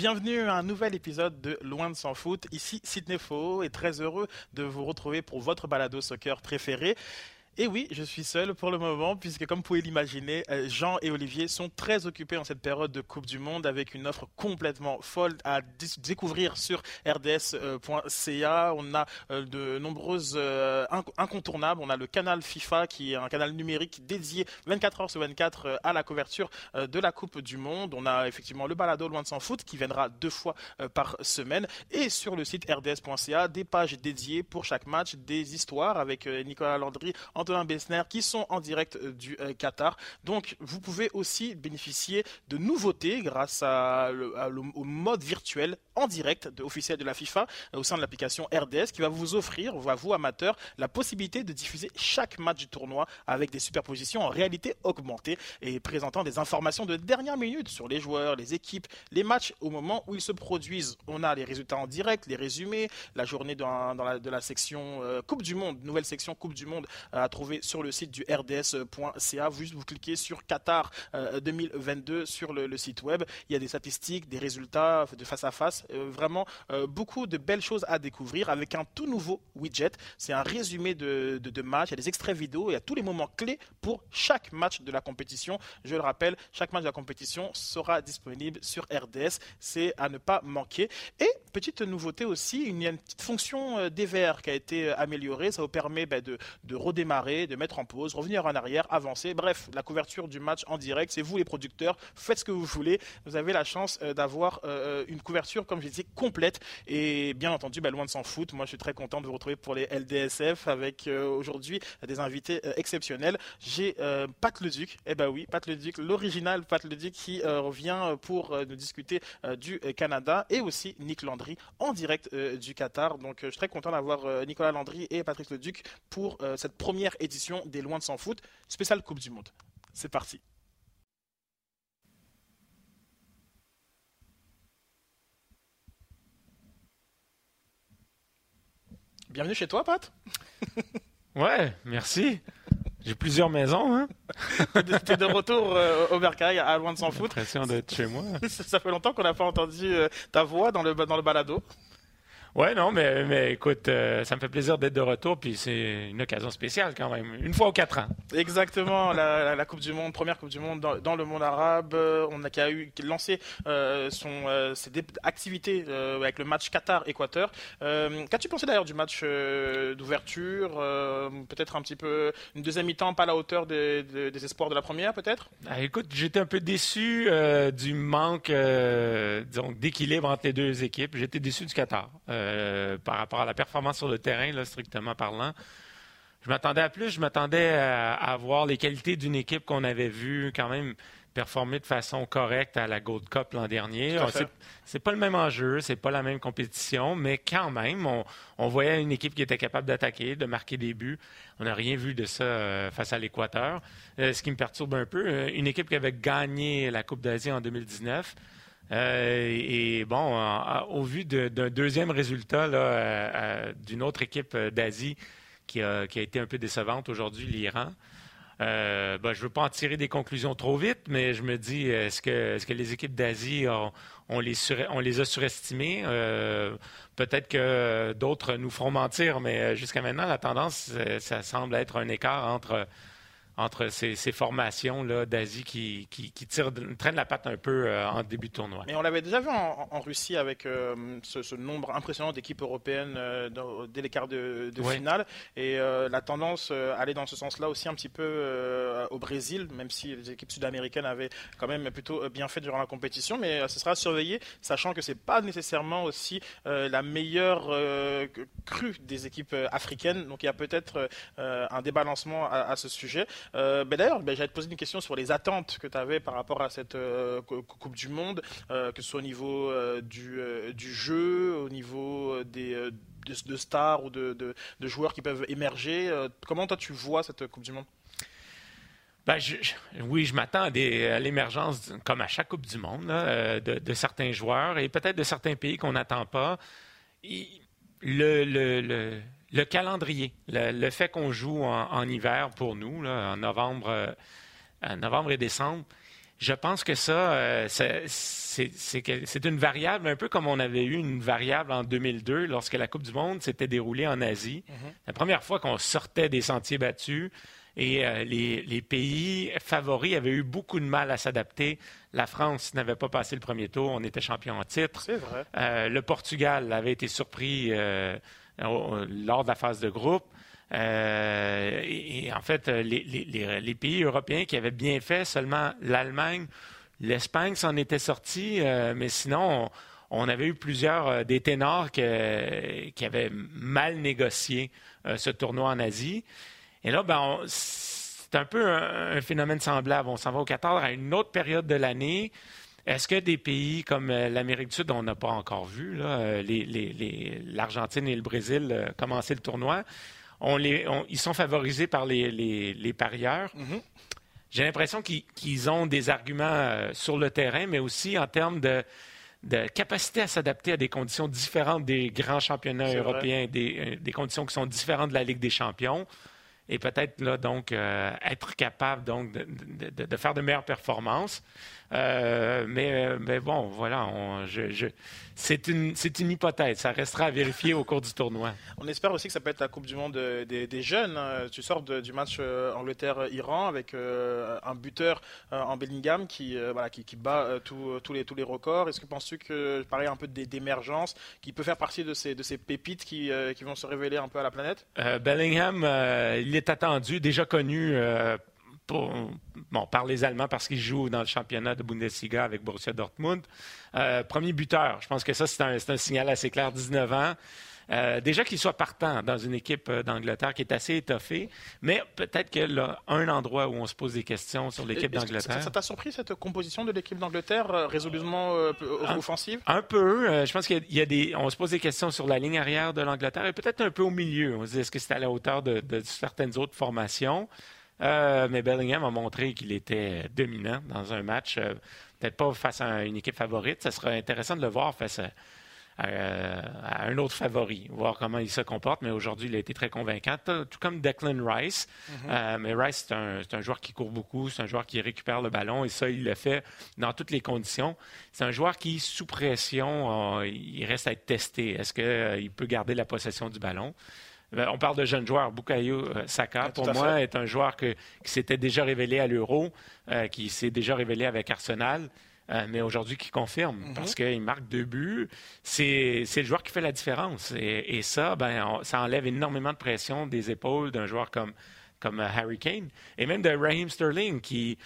Bienvenue à un nouvel épisode de Loin de s'en foot. Ici Sidney Faux et très heureux de vous retrouver pour votre balado soccer préféré. Et oui, je suis seul pour le moment, puisque comme vous pouvez l'imaginer, euh, Jean et Olivier sont très occupés en cette période de Coupe du Monde avec une offre complètement folle à découvrir sur rds.ca. On a euh, de nombreuses euh, incontournables. On a le canal FIFA qui est un canal numérique dédié 24 heures sur 24 à la couverture de la Coupe du Monde. On a effectivement le balado Loin de s'en foot qui viendra deux fois par semaine. Et sur le site rds.ca, des pages dédiées pour chaque match, des histoires avec Nicolas Landry, Antonin Bessner qui sont en direct euh, du euh, Qatar. Donc vous pouvez aussi bénéficier de nouveautés grâce au mode virtuel en direct officiel de la FIFA euh, au sein de l'application RDS qui va vous offrir, vous amateurs, la possibilité de diffuser chaque match du tournoi avec des superpositions en réalité augmentée et présentant des informations de dernière minute sur les joueurs, les équipes, les matchs au moment où ils se produisent. On a les résultats en direct, les résumés, la journée de la section Coupe du Monde, nouvelle section Coupe du Monde à trouver sur le site du rds.ca. Vous cliquez sur Qatar 2022 euh, sur le, site web. Il y a des statistiques, des résultats de face à face. Euh, vraiment euh, beaucoup de belles choses à découvrir avec un tout nouveau widget. C'est un résumé de, de, match. Il y a des extraits vidéo. Il y a tous les moments clés pour chaque match de la compétition. Je le rappelle, chaque match de la compétition sera disponible sur RDS. C'est à ne pas manquer. Et petite nouveauté aussi, il y a une petite fonction DVR qui a été améliorée. Ça vous permet ben, de, redémarrer de mettre en pause, revenir en arrière, avancer. Bref, la couverture du match en direct, c'est vous les producteurs, faites ce que vous voulez. Vous avez la chance euh, d'avoir euh, une couverture, comme je disais, complète. Et bien entendu, bah, loin de s'en foutre, moi je suis très content de vous retrouver pour les LDSF avec euh, aujourd'hui des invités exceptionnels. J'ai Pat Leduc, eh ben oui, Pat Leduc, l'original Pat Leduc qui revient pour nous discuter du Canada et aussi Nick Landry en direct du Qatar. Donc je suis très content d'avoir Nicolas Landry et Patrick Leduc pour cette première édition des Loin de s'en foot, spéciale Coupe du Monde. C'est parti. Bienvenue chez toi, Pat. ouais, merci. J'ai plusieurs maisons. Hein? T'es de retour euh, au Bercail à Loin de s'en foot. l'impression d'être chez moi. Ça fait longtemps qu'on n'a pas entendu euh, ta voix dans le, dans le balado. Ouais, non, mais, mais écoute, euh, ça me fait plaisir d'être de retour, puis c'est une occasion spéciale quand même, une fois aux quatre ans. Exactement, la, Coupe du Monde, première Coupe du Monde dans, le monde arabe, euh, on a qui a eu qui lancé euh, son ses activités avec le match Qatar-Équateur. Qu'as-tu pensé d'ailleurs du match d'ouverture Peut-être un petit peu une deuxième mi-temps pas à la hauteur des, des, espoirs de la première, peut-être? Ah, Écoute, j'étais un peu déçu du manque, d'équilibre entre les deux équipes. J'étais déçu du Qatar. Euh, par rapport à la performance sur le terrain, là, strictement parlant. Je m'attendais à plus, je m'attendais à, à, voir les qualités d'une équipe qu'on avait vue quand même performer de façon correcte à la Gold Cup l'an dernier. C'est pas le même enjeu, c'est pas la même compétition, mais quand même, on, voyait une équipe qui était capable d'attaquer, de marquer des buts. On n'a rien vu de ça euh, face à l'Équateur. Euh, ce qui me perturbe un peu, une équipe qui avait gagné la Coupe d'Asie en 2019 euh, et bon, au vu d'un deuxième résultat euh, euh, d'une autre équipe d'Asie qui a, été un peu décevante aujourd'hui, l'Iran. Ben, je ne veux pas en tirer des conclusions trop vite, mais je me dis, est-ce que, les équipes d'Asie, on, les a surestimées? Peut-être que d'autres nous feront mentir, mais jusqu'à maintenant, la tendance, ça semble être un écart entre entre ces, formations d'Asie qui, qui, traînent la patte un peu euh, en début de tournoi. Mais on l'avait déjà vu en, Russie avec euh, ce, nombre impressionnant d'équipes européennes euh, dès les quarts de, finale. Et la tendance allait dans ce sens-là aussi un petit peu au Brésil, même si les équipes sud-américaines avaient quand même plutôt bien fait durant la compétition. Mais ce sera à surveiller, sachant que ce n'est pas nécessairement aussi la meilleure crue des équipes africaines. Donc il y a peut-être un débalancement à ce sujet. Euh, ben D'ailleurs, ben, j'allais te poser une question sur les attentes que tu avais par rapport à cette euh, Coupe du Monde, euh, que ce soit au niveau du, du, jeu, au niveau des, de, stars ou de, de, joueurs qui peuvent émerger. comment toi tu vois cette Coupe du Monde? Ben, oui, je m'attends à, l'émergence, comme à chaque Coupe du Monde, de, certains joueurs et peut-être de certains pays qu'on n'attend pas. le, calendrier, le, fait qu'on joue en, hiver pour nous, en novembre, euh, novembre et décembre, Je pense que ça, c'est une variable, un peu comme on avait eu une variable en 2002 lorsque la Coupe du Monde s'était déroulée en Asie. Mm-hmm. La première fois qu'on sortait des sentiers battus, et euh, les, pays favoris avaient eu beaucoup de mal à s'adapter. La France n'avait pas passé le premier tour, on était champion en titre. C'est vrai. Euh, le Portugal avait été surpris euh, lors de la phase de groupe. Et, en fait, les, pays européens qui avaient bien fait, seulement l'Allemagne, l'Espagne s'en étaient sortis, mais sinon, on, avait eu plusieurs des ténors qui avaient mal négocié ce tournoi en Asie. Et là, ben, c'est un peu un, phénomène semblable. On s'en va au Qatar à une autre période de l'année. Est-ce que des pays comme euh, l'Amérique du Sud, on n'a pas encore vu, euh, l'Argentine et le Brésil euh, commencer le tournoi, ils sont favorisés par les, parieurs. Mm-hmm. J'ai l'impression qu'ils ont des arguments sur le terrain, mais aussi en termes de, capacité à s'adapter à des conditions différentes des grands championnats européens, des, des, conditions qui sont différentes de la Ligue des champions et peut-être là donc euh, être capable donc de, faire de meilleures performances. Euh, mais, mais, bon, voilà, je, c'est une, une, hypothèse. Ça restera à vérifier au cours du tournoi. On espère aussi que ça peut être la Coupe du Monde des, jeunes. Hein. Tu sors du match euh, Angleterre-Iran avec un buteur en Bellingham qui, voilà, qui, bat tous, les, tous les records. Est-ce que penses-tu que, pareil, un peu d'émergence, qui peut faire partie de ces, de ces pépites qui, qui vont se révéler un peu à la planète? Bellingham, il est attendu, déjà connu euh, par les Allemands parce qu'il joue dans le championnat de Bundesliga avec Borussia Dortmund. Euh, premier buteur, je pense que ça, c'est un, signal assez clair, 19 ans. Euh, déjà qu'il soit partant dans une équipe d'Angleterre qui est assez étoffée, mais peut-être qu'il y a un endroit où on se pose des questions sur l'équipe d'Angleterre. Ça t'a surpris cette composition de l'équipe d'Angleterre résolument offensive? un, peu. je pense qu'il y, a des. On se pose des questions sur la ligne arrière de l'Angleterre et peut-être un peu au milieu. On se dit est-ce que c'est à la hauteur de certaines autres formations? Euh, mais Bellingham a montré qu'il était dominant dans un match, euh, peut-être pas face à une équipe favorite. Ça serait intéressant de le voir face à, un autre favori, voir comment il se comporte. Mais aujourd'hui, il a été très convaincant, tout comme Declan Rice. Mm-hmm. Euh, mais Rice, c'est un, un, joueur qui court beaucoup, c'est un joueur qui récupère le ballon et ça, il le fait dans toutes les conditions. C'est un joueur qui, sous pression, il reste à être testé. Est-ce qu'il peut garder la possession du ballon? Ben, on parle de jeunes joueurs. Bukayo euh, Saka, pour moi, est un joueur qui s'était déjà révélé à l'Euro, euh, qui s'est déjà révélé avec Arsenal. Euh, mais aujourd'hui qui confirme mhm. parce qu'il marque deux buts. C'est le joueur qui fait la différence. Et, ça, ben, ça enlève énormément de pression des épaules d'un joueur comme, comme Harry Kane et même de Raheem Sterling qui,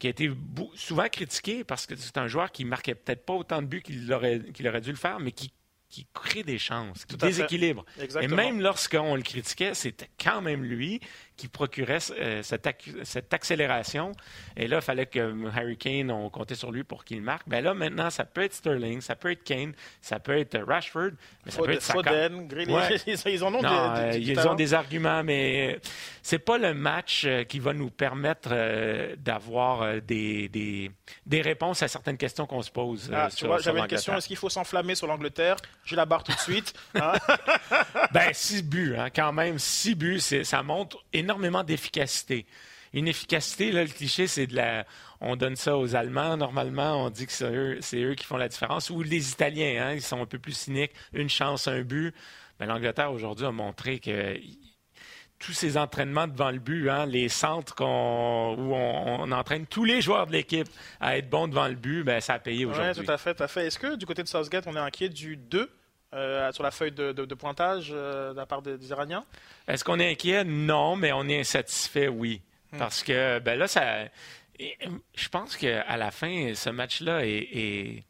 qui a été souvent critiqué parce que c'est un joueur qui marquait peut-être pas autant de buts qu'il aurait, qu'il aurait dû le faire, mais qui qui crée des chances, qui déséquilibre. Et même lorsqu'on le critiquait, c'était quand même lui qui procurait euh, cette, accélération. Et là, il fallait que Harry Kane, on comptait sur lui pour qu'il marque. Ben là, maintenant, ça peut être Sterling, ça peut être Kane, ça peut être Rashford, mais ça peut être Foden, ils en ont des, euh, Ils ont des arguments, mais c'est pas le match euh, qui va nous permettre d'avoir des, des, réponses à certaines questions qu'on se pose. Ah, j'avais une question, est-ce qu'il faut s'enflammer sur l'Angleterre? Je la barre tout de suite. Hein? ben, six buts, hein, quand même. Six buts, ça montre énormément d'efficacité. Une efficacité, là, le cliché, c'est de la. On donne ça aux Allemands, normalement, on dit que c'est eux, qui font la différence. Ou les Italiens, hein, ils sont un peu plus cyniques. Une chance, un but. Ben, L'Angleterre, aujourd'hui, a montré que tous ces entraînements devant le but, hein, les centres où on, entraîne tous les joueurs de l'équipe à être bons devant le but, ben, ça a payé aujourd'hui. Oui, tout à fait, tout à fait. Est-ce que du côté de Southgate, on est inquiet du 2 euh, sur la feuille de, pointage euh, de la part des, Iraniens? Est-ce qu'on est inquiet? Non, mais on est insatisfait, oui. Hmm. Parce que ben là, ça. Je pense qu'à la fin, ce match-là est,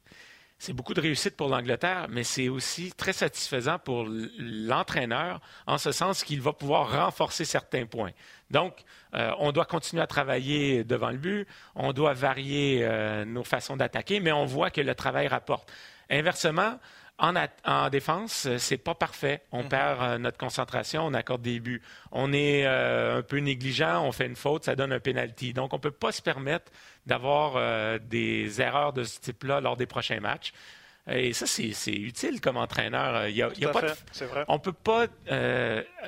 c'est beaucoup de réussite pour l'Angleterre, mais c'est aussi très satisfaisant pour l'entraîneur, en ce sens qu'il va pouvoir renforcer certains points. Donc, euh, on doit continuer à travailler devant le but, on doit varier nos façons d'attaquer, mais on voit que le travail rapporte. Inversement, en, défense, euh, c'est pas parfait. On mhm. perd euh, notre concentration, on accorde des buts. On est euh, un peu négligent, on fait une faute, ça donne un penalty. Donc, on ne peut pas se permettre d'avoir des erreurs de ce type-là lors des prochains matchs. Et ça, c'est utile comme entraîneur. Il y a, On ne peut pas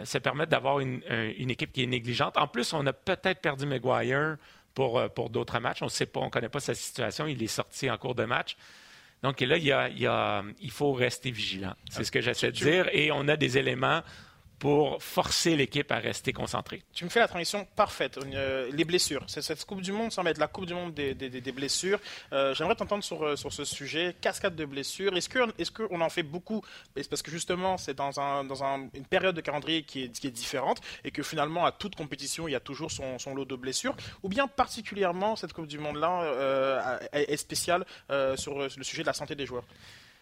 se permettre d'avoir une, une, équipe qui est négligente. En plus, on a peut-être perdu Maguire pour, pour d'autres matchs. On ne sait pas, on ne connaît pas sa situation. Il est sorti en cours de match. Donc là, il, y a, il faut rester vigilant. C'est ce que j'essaie de dire. Et on a des éléments pour forcer l'équipe à rester concentrée. Tu me fais la transition parfaite. Euh, les blessures. Cette Coupe du Monde semble être la Coupe du Monde des, blessures. Euh, j'aimerais t'entendre sur, euh, sur ce sujet. Cascade de blessures. Est-ce qu'on est qu'on en fait beaucoup? Parce que justement, c'est dans, un, dans un, une période de calendrier qui est, qui est, différente et que finalement, à toute compétition, il y a toujours son, son lot de blessures. Ou bien particulièrement, cette Coupe du Monde-là est, spéciale sur le sujet de la santé des joueurs?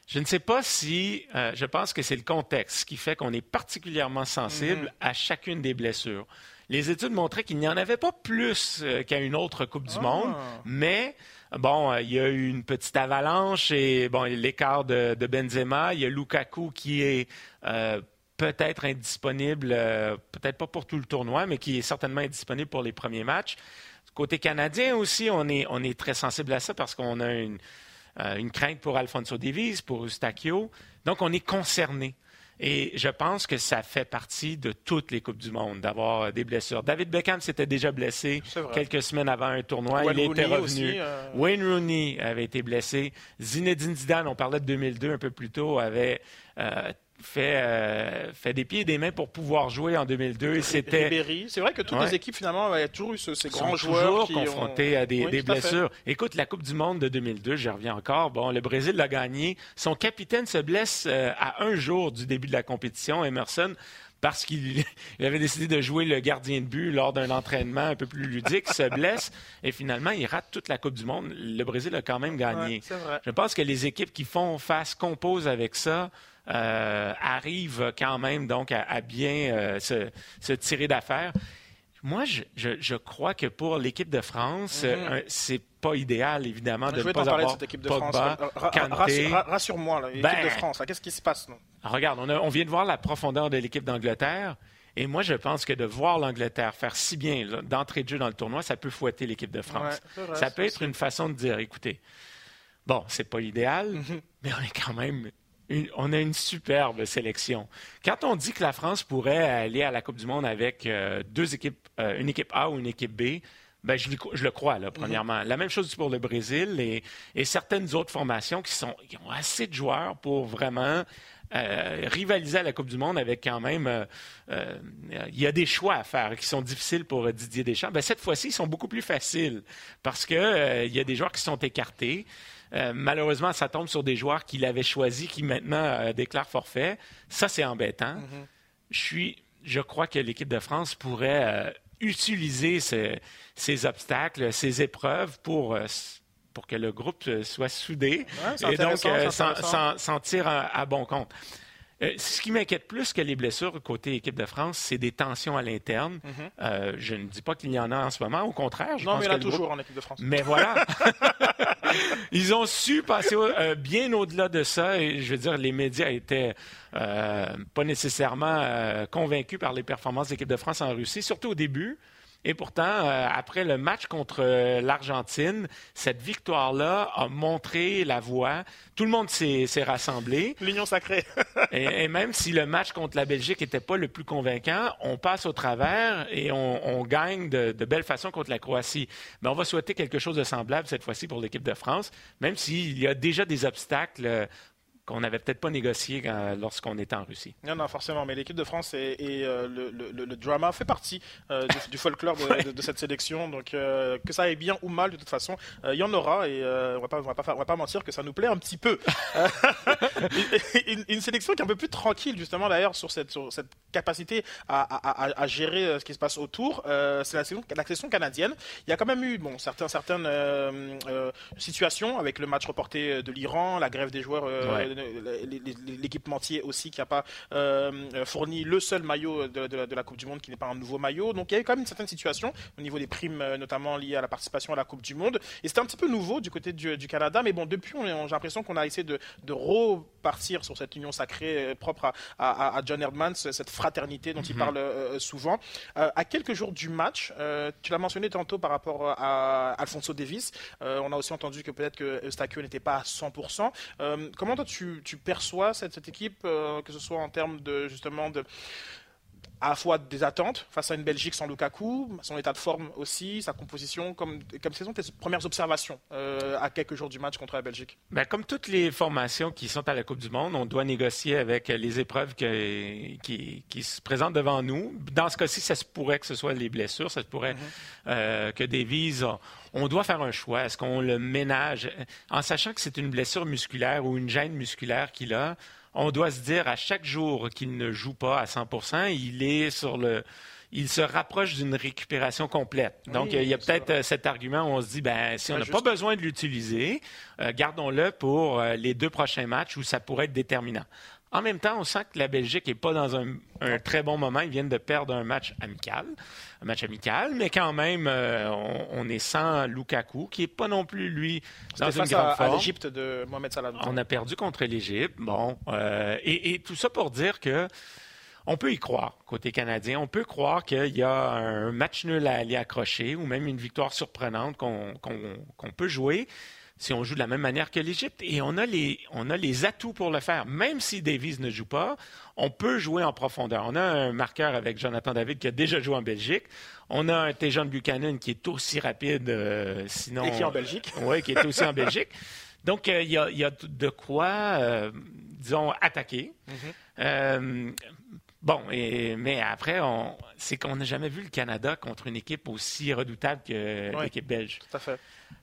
Je ne sais pas si, euh, je pense que c'est le contexte qui fait qu'on est particulièrement sensible mhm. à chacune des blessures. Les études montraient qu'il n'y en avait pas plus euh, qu'à une autre Coupe du Monde, ah. mais bon, euh, il y a eu une petite avalanche et bon, l'écart de, Benzema, il y a Lukaku qui est peut-être indisponible, peut-être pas pour tout le tournoi, mais qui est certainement indisponible pour les premiers matchs. Côté canadien aussi, on est, on est très sensible à ça parce qu'on a une, euh, une crainte pour Alfonso Davies, pour Eustachio. Donc, on est concerné. Et je pense que ça fait partie de toutes les Coupes du Monde d'avoir des blessures. David Beckham s'était déjà blessé quelques semaines avant un tournoi. il était revenu. Euh, Wayne Rooney avait été blessé. Zinedine Zidane, on parlait de 2002 un peu plus tôt, avait euh, fait, euh, fait des pieds et des mains pour pouvoir jouer en 2002. C'était. C'est vrai que toutes les équipes, finalement, avaient toujours eu ces grands joueurs. Qui confrontés à des, blessures. Écoute, la Coupe du Monde de 2002, j'y reviens encore. Bon, le Brésil l'a gagné. Son capitaine se blesse euh, à un jour du début de la compétition, Emerson parce qu'il avait décidé de jouer le gardien de but lors d'un entraînement un peu plus ludique, se blesse et finalement il rate toute la Coupe du Monde. Le Brésil a quand même gagné. Je pense que les équipes qui font face, composent avec ça, euh, arrive quand même donc à, bien euh, se, tirer d'affaire. Moi, je, crois que pour l'équipe de France, mhm. euh, c'est pas idéal, évidemment, de ne pas avoir de cette équipe de Pogba, Rassure-moi, l'équipe de ben, France, qu'est-ce qui se passe? Regarde, on, vient de voir la profondeur de l'équipe d'Angleterre. Et moi, je pense que de voir l'Angleterre faire si bien d'entrée de jeu dans le tournoi, ça peut fouetter l'équipe de France. ça peut être une façon de dire, écoutez, bon, c'est pas l'idéal, mhm. mais on est quand même on a une superbe sélection. Quand on dit que la France pourrait aller à la Coupe du Monde avec euh, deux équipes, euh, une équipe A ou une équipe B, ben, je, le crois, là, premièrement. La même chose pour le Brésil et, certaines autres formations qui, sont, ont assez de joueurs pour vraiment euh, rivaliser à la Coupe du Monde avec quand même. il y a des choix à faire qui sont difficiles pour Didier Deschamps. Ben, cette fois-ci, ils sont beaucoup plus faciles parce qu'il il y a des joueurs qui sont écartés. Euh, malheureusement, ça tombe sur des joueurs qu'il avait choisis qui maintenant euh, déclarent forfait. Ça, c'est embêtant. Mhm. Je suis, je crois que l'équipe de France pourrait euh, utiliser ces, obstacles, ces épreuves pour pour que le groupe soit soudé et donc s'en tire à, bon compte. Euh, ce qui m'inquiète plus que les blessures côté équipe de France, c'est des tensions à l'interne. Mhm. Euh, je ne dis pas qu'il y en a en ce moment, au contraire. Je non, mais il y en a toujours en équipe de France. Mais voilà. Ils ont su passer euh, bien au-delà de ça. Et je veux dire, les médias étaient pas nécessairement convaincus par les performances de l'équipe de France en Russie, surtout au début. Et pourtant, euh, après le match contre euh, l'Argentine, cette victoire-là a montré la voie. Tout le monde s'est rassemblé. L'union sacrée. et, même si le match contre la Belgique n'était pas le plus convaincant, on passe au travers et on, gagne de, de, belle façon contre la Croatie. Mais on va souhaiter quelque chose de semblable cette fois-ci pour l'équipe de France, même s'il y a déjà des obstacles qu'on n'avait peut-être pas négocié lorsqu'on était en Russie. Non, non, forcément, mais l'équipe de France et, euh, le, drama fait partie euh, du, folklore de, cette sélection. Donc, euh, que ça aille bien ou mal, de toute façon, il y en aura et on ne va, va, pas mentir que ça nous plaît un petit peu. une, sélection qui est un peu plus tranquille, justement, d'ailleurs, sur cette, cette capacité à, gérer ce qui se passe autour. C'est la, la sélection canadienne. Il y a quand même eu bon, certaines, certaines situations avec le match reporté de l'Iran, la grève des joueurs l'équipementier aussi qui n'a pas euh, fourni le seul maillot de, la Coupe du Monde qui n'est pas un nouveau maillot. Donc il y a eu quand même une certaine situation au niveau des primes, euh, notamment liées à la participation à la Coupe du Monde. Et c'était un petit peu nouveau du côté du, Canada, mais bon, depuis, j'ai l'impression qu'on a essayé de, repartir sur cette union sacrée euh, propre à, John Erdmans, cette fraternité dont il mhm. parle souvent. à quelques jours du match, tu l'as mentionné tantôt par rapport à Alfonso Davis, on a aussi entendu que peut-être que Eustachio n'était pas à 100%. comment toi tu tu, perçois cette, équipe, euh, que ce soit en termes de justement de à la fois des attentes face à une Belgique sans Lukaku, son état de forme aussi, sa composition, comme, comme ce sont tes premières observations euh, à quelques jours du match contre la Belgique ben, Comme toutes les formations qui sont à la Coupe du Monde, on doit négocier avec les épreuves qui, qui, se présentent devant nous. Dans ce cas-ci, ça se pourrait que ce soit les blessures, ça se pourrait mm-hmm. euh, que Davies, on doit faire un choix. Est-ce qu'on le ménage? En sachant que c'est une blessure musculaire ou une gêne musculaire qu'il a? On doit se dire à chaque jour qu'il ne joue pas à 100% il est sur le il se rapproche d'une récupération complète. Donc, il y a peut-être euh, cet argument où on se dit, ben, si on n'a pas besoin de l'utiliser, euh, gardons-le pour euh, les deux prochains matchs où ça pourrait être déterminant. En même temps, on sent que la Belgique n'est pas dans un, très bon moment. Ils viennent de perdre un match amical, un match amical, mais quand même, euh, on, est sans Lukaku, qui n'est pas non plus lui dans une grande à, forme. à l'Égypte de Mohamed Salah. On a perdu contre l'Égypte. Bon, euh, et, tout ça pour dire que on peut y croire côté canadien. On peut croire qu'il y a un match nul à aller accrocher ou même une victoire surprenante qu'on peut jouer si on joue de la même manière que l'Égypte. Et on a, les, on a les atouts pour le faire. Même si Davies ne joue pas, on peut jouer en profondeur. On a un marqueur avec Jonathan David qui a déjà joué en Belgique. On a un Tejan Buchanan qui est aussi rapide, euh, sinon... Et qui est en Belgique. Oui, qui est aussi en Belgique. Donc, euh, il y, a, de quoi, euh, disons, attaquer. Mm-hmm. Bon, mais après, c'est qu'on n'a jamais vu le Canada contre une équipe aussi redoutable que l'équipe belge. Tout à fait.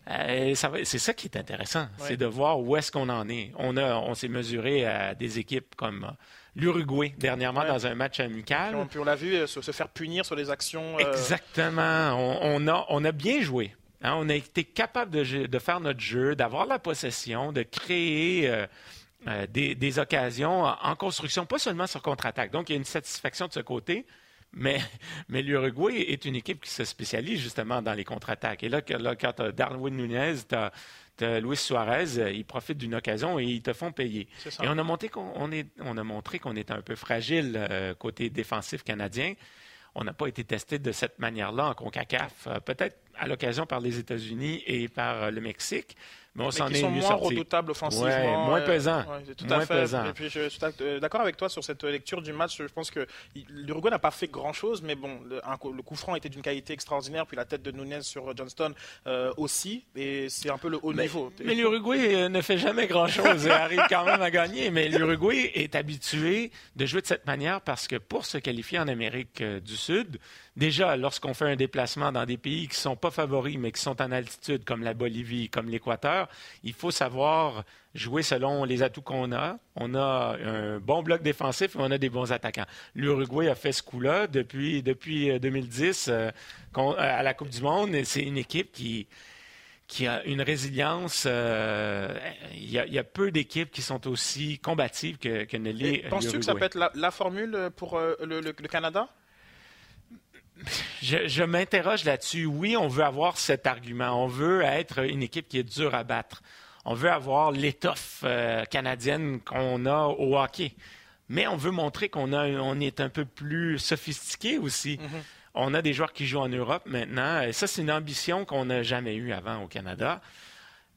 Euh, c'est ça qui est intéressant, c'est de voir où est-ce qu'on en est. On, on s'est mesuré à des équipes comme l'Uruguay dernièrement dans un match amical. Puis on, l'a vu euh, se, faire punir sur les actions. Euh, Exactement. On, a, on a bien joué. Hein. On a été capable de, de faire notre jeu, d'avoir la possession, de créer euh, des, occasions en construction, pas seulement sur contre-attaque. Donc, il y a une satisfaction de ce côté. Mais, mais l'Uruguay est une équipe qui se spécialise justement dans les contre-attaques. Et là, là quand tu as Darwin Nunez, tu as, Luis Suarez, euh, ils profitent d'une occasion et ils te font payer. Et on a, monté qu'on, est, on a montré qu'on était un peu fragile euh, côté défensif canadien. On n'a pas été testé de cette manière-là en CONCACAF. peut-être à l'occasion par les États-Unis et par le Mexique. Mais on s'en est sont moins redoutables offensivement. moins pesant. tout à fait. Et puis je suis euh, d'accord avec toi sur cette lecture du match. Je pense que l'Uruguay n'a pas fait grand-chose, mais bon, le, coup franc était d'une qualité extraordinaire, puis la tête de Nunez sur Johnston euh, aussi, et c'est un peu le haut niveau. Mais l'Uruguay euh, ne fait jamais grand-chose et arrive quand même à gagner. Mais l'Uruguay est habitué de jouer de cette manière parce que pour se qualifier en Amérique du Sud, Déjà, lorsqu'on fait un déplacement dans des pays qui ne sont pas favoris, mais qui sont en altitude, comme la Bolivie, comme l'Équateur, il faut savoir jouer selon les atouts qu'on a. On a un bon bloc défensif et on a des bons attaquants. L'Uruguay a fait ce coup-là depuis, depuis 2010 euh, euh, à la Coupe du Monde. C'est une équipe qui, qui a une résilience. Euh, il, y a, peu d'équipes qui sont aussi combatives que, que ne l'est. Penses-tu que ça peut être la, formule pour le Canada? Je, m'interroge là-dessus. Oui, on veut avoir cet argument. On veut être une équipe qui est dure à battre. On veut avoir l'étoffe euh, canadienne qu'on a au hockey. Mais on veut montrer qu'on on est un peu plus sophistiqué aussi. Mm-hmm. On a des joueurs qui jouent en Europe maintenant. Et ça, c'est une ambition qu'on n'a jamais eue avant au Canada.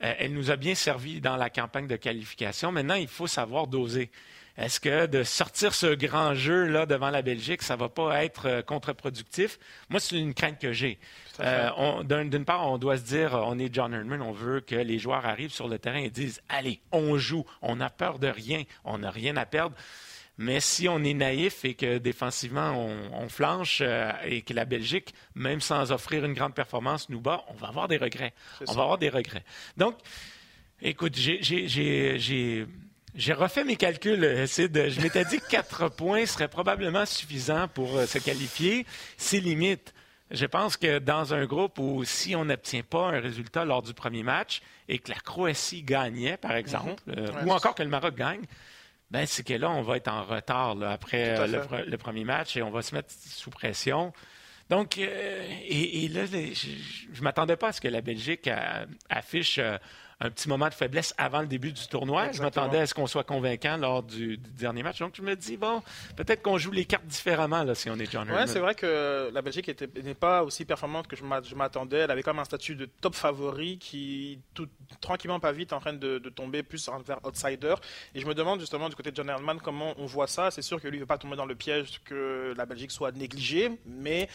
Euh, elle nous a bien servi dans la campagne de qualification. Maintenant, il faut savoir doser. Est-ce que de sortir ce grand jeu-là devant la Belgique, ça ne va pas être euh, contre-productif? Moi, c'est une crainte que j'ai. Euh, d'une part, on doit se dire, on est John Herdman, on veut que les joueurs arrivent sur le terrain et disent, allez, on joue, on n'a peur de rien, on n'a rien à perdre. Mais si on est naïf et que défensivement on, flanche euh, et que la Belgique, même sans offrir une grande performance, nous bat, on va avoir des regrets. On va avoir des regrets. Donc, écoute, j'ai j'ai refait mes calculs, euh, Sid. Je m'étais dit que quatre points seraient probablement suffisants pour euh, se qualifier. C'est limite. Je pense que dans un groupe où si on n'obtient pas un résultat lors du premier match et que la Croatie gagnait, par exemple, mhm. euh, ou encore que le Maroc gagne, ben c'est que là, on va être en retard après le, premier match et on va se mettre sous pression. Donc, et, là, je ne m'attendais pas à ce que la Belgique affiche un petit moment de faiblesse avant le début du tournoi. Je m'attendais à ce qu'on soit convaincant lors du, dernier match. Donc, je me dis, bon, peut-être qu'on joue les cartes différemment là, si on est John Oui, c'est vrai que la Belgique n'est pas aussi performante que je m'attendais. Elle avait quand même un statut de top favori qui, tout, tranquillement, pas vite, en train de, tomber plus vers outsider. Et je me demande justement du côté de John Herman comment on voit ça. C'est sûr que lui ne veut pas tomber dans le piège que la Belgique soit négligée, mais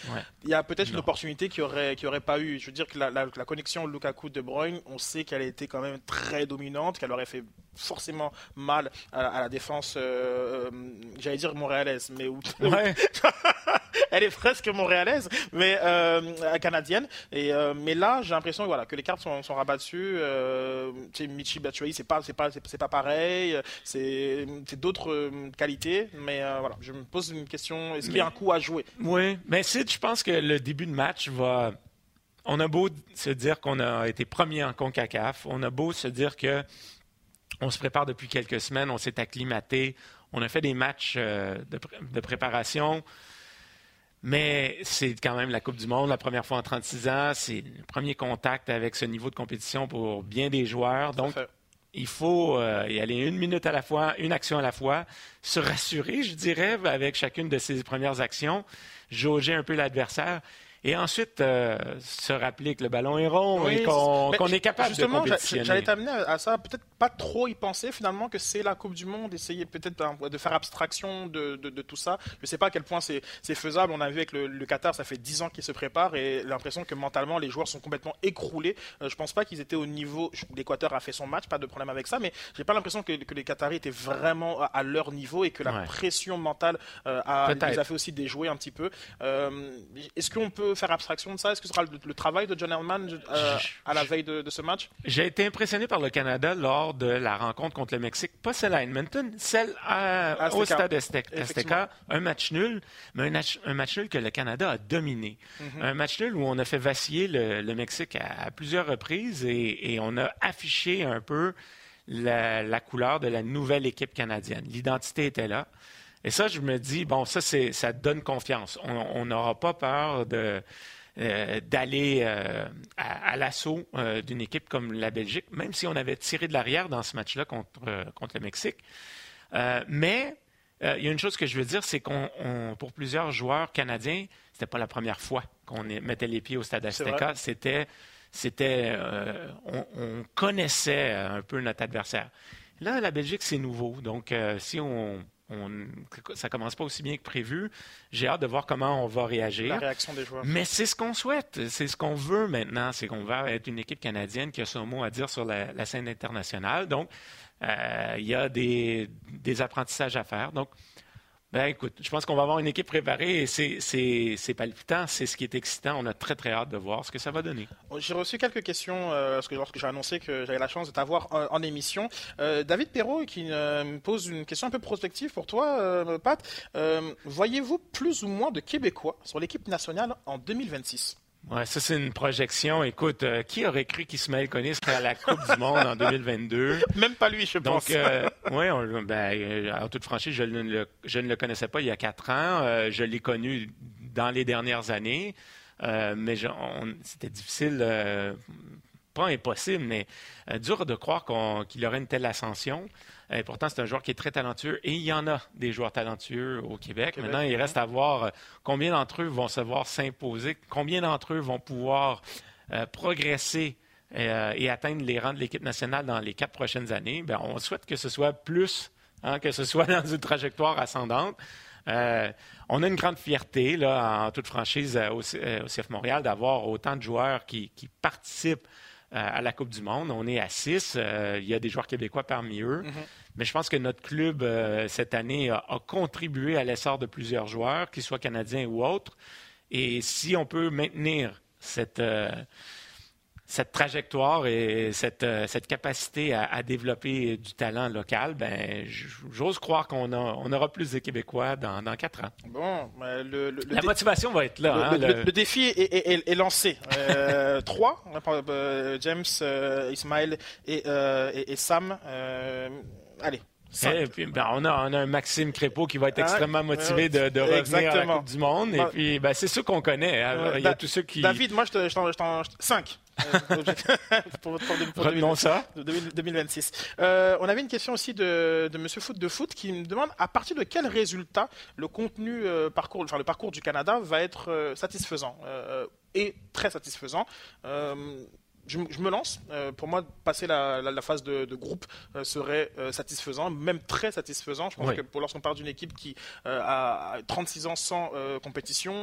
il y a peut-être une opportunité qui aurait, qui aurait pas eu. Je veux dire que la, la, la connexion Lukaku-De Bruyne, on sait qu'elle a été quand même très dominante, qu'elle aurait fait forcément mal à, la défense, euh, euh, j'allais dire montréalaise, mais où elle est presque montréalaise, mais euh, canadienne. Et mais là, j'ai l'impression voilà que les cartes sont, sont rabattues. Michi Batshuayi, c'est pas c'est pas c'est pas pareil. C'est d'autres qualités, mais voilà, je me pose une question. Est-ce qu'il y a un coup à jouer? Oui, mais Sid, je pense que le début de match va on a beau se dire qu'on a été premier en CONCACAF, on a beau se dire que on se prépare depuis quelques semaines, on s'est acclimaté, on a fait des matchs euh, de, préparation, mais c'est quand même la Coupe du Monde, la première fois en 36 ans, c'est le premier contact avec ce niveau de compétition pour bien des joueurs. Donc, il faut euh, y aller une minute à la fois, une action à la fois, se rassurer, je dirais, avec chacune de ces premières actions, jauger un peu l'adversaire et ensuite euh, se rappeler que le ballon est rond et qu'on est capable de compétitionner. J'allais t'amener à ça, peut-être pas trop y penser finalement que c'est la Coupe du Monde, essayer peut-être de faire abstraction de, de, tout ça. Je ne sais pas à quel point c'est faisable. On a vu avec le, Qatar, ça fait 10 ans qu'ils se préparent et l'impression que mentalement les joueurs sont complètement écroulés. Euh, je pense pas qu'ils étaient au niveau. L'Équateur a fait son match, pas de problème avec ça, mais j'ai pas l'impression que, que, les Qataris étaient vraiment à, leur niveau et que la pression mentale euh, a, les a fait aussi déjouer un petit peu. Est-ce qu'on peut faire abstraction de ça? Est-ce que ce sera le, travail de John Herman euh, à la veille de, ce match? J'ai été impressionné par le Canada lors de la rencontre contre le Mexique, pas celle à Edmonton, celle au Stade Azteca. Un match nul, mais un match, nul que le Canada a dominé. Mhm. Un match nul où on a fait vaciller le, Mexique à, plusieurs reprises et, on a affiché un peu la, couleur de la nouvelle équipe canadienne. L'identité était là. Et ça, je me dis, bon, ça, c'est, ça donne confiance. On n'aura pas peur de, euh, d'aller euh, à, l'assaut euh, d'une équipe comme la Belgique, même si on avait tiré de l'arrière dans ce match-là contre, contre le Mexique. mais il y a une chose que je veux dire, c'est qu'on, pour plusieurs joueurs canadiens, c'était pas la première fois qu'on mettait les pieds au Stade Azteca. C'était, c'était, on, on, connaissait un peu notre adversaire. Là, la Belgique, c'est nouveau. Donc, si on ça ça commence pas aussi bien que prévu. J'ai hâte de voir comment on va réagir. La réaction des joueurs. Mais c'est ce qu'on souhaite, c'est ce qu'on veut maintenant, c'est qu'on va être une équipe canadienne qui a son mot à dire sur la, scène internationale. Donc, euh, il y a des, des apprentissages à faire. Donc, ben écoute, je pense qu'on va avoir une équipe préparée et c'est palpitant, c'est ce qui est excitant. On a très très hâte de voir ce que ça va donner. J'ai reçu quelques questions euh, lorsque j'ai annoncé que j'avais la chance de t'avoir en, émission. Euh, David Perrault qui euh, me pose une question un peu prospective pour toi, Pat. Voyez-vous plus ou moins de Québécois sur l'équipe nationale en 2026 Ouais, ça, c'est une projection. Écoute, euh, qui aurait cru qu'Ismaël Koné serait à la Coupe du Monde en 2022? Même pas lui, je pense. Donc, euh, oui, ben, euh, en toute franchise, je, ne le, je ne le connaissais pas il y a quatre ans. je l'ai connu dans les dernières années. mais c'était difficile, pas impossible, mais dur de croire qu'il aurait une telle ascension. Et pourtant, c'est un joueur qui est très talentueux et il y en a des joueurs talentueux au Québec. Maintenant, il reste à voir euh, combien d'entre eux vont se voir s'imposer, combien d'entre eux vont pouvoir euh, progresser euh, et atteindre les rangs de l'équipe nationale dans les quatre prochaines années. Bien, on souhaite que ce soit plus, hein, que ce soit dans une trajectoire ascendante. on a une grande fierté, là, en toute franchise, au, CF Montréal, d'avoir autant de joueurs qui participent à la Coupe du Monde. On est à six. il y a des joueurs québécois parmi eux. Mm-hmm. Mais je pense que notre club, euh, cette année, a, contribué à l'essor de plusieurs joueurs, qu'ils soient canadiens ou autres. Et si on peut maintenir cette, euh, cette trajectoire et cette, euh, cette capacité à, développer du talent local, ben, j'ose croire qu'on on aura plus de Québécois dans, dans quatre ans. Bon, ben, le, la motivation va être là. Le, hein, défi est, est, lancé. trois, James, Ismaël et, et Sam allez, Et puis, ben, on, a, on, a, un Maxime Crépeau qui va être extrêmement motivé de, de revenir à la Coupe du Monde. Et puis, ben, c'est ça qu'on connaît. Hein. Il y a tous ceux qui. David, moi, je t'en. 5. Pour, pour, ça. 2026. Euh, on avait une question aussi de, de Monsieur Foot de Foot qui me demande à partir de quel résultat le contenu euh, parcours, enfin le parcours du Canada va être euh, satisfaisant et très satisfaisant je, me lance. Euh, pour moi, passer la, phase de, groupe euh, serait euh, satisfaisant, même très satisfaisant. Je pense que pour lorsqu'on parle d'une équipe qui a 36 ans sans compétition,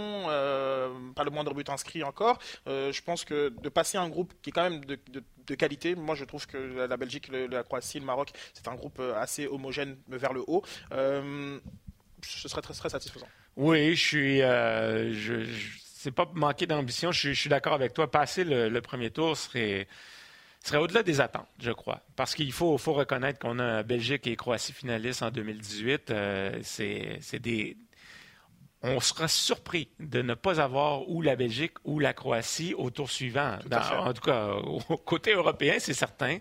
pas le moindre but inscrit encore, je pense que de passer un groupe qui est quand même de, qualité, moi je trouve que la Belgique, la Croatie, le Maroc, c'est un groupe assez homogène vers le haut. ce serait très, très satisfaisant. Oui, je suis. je c'est pas manquer d'ambition. Je, suis d'accord avec toi. Passer le, premier tour serait, serait au-delà des attentes, je crois. Parce qu'il faut, faut reconnaître qu'on a Belgique et Croatie finalistes en 2018. Euh, c'est des. On sera surpris de ne pas avoir ou la Belgique ou la Croatie au tour suivant. en tout cas, au côté européen, c'est certain.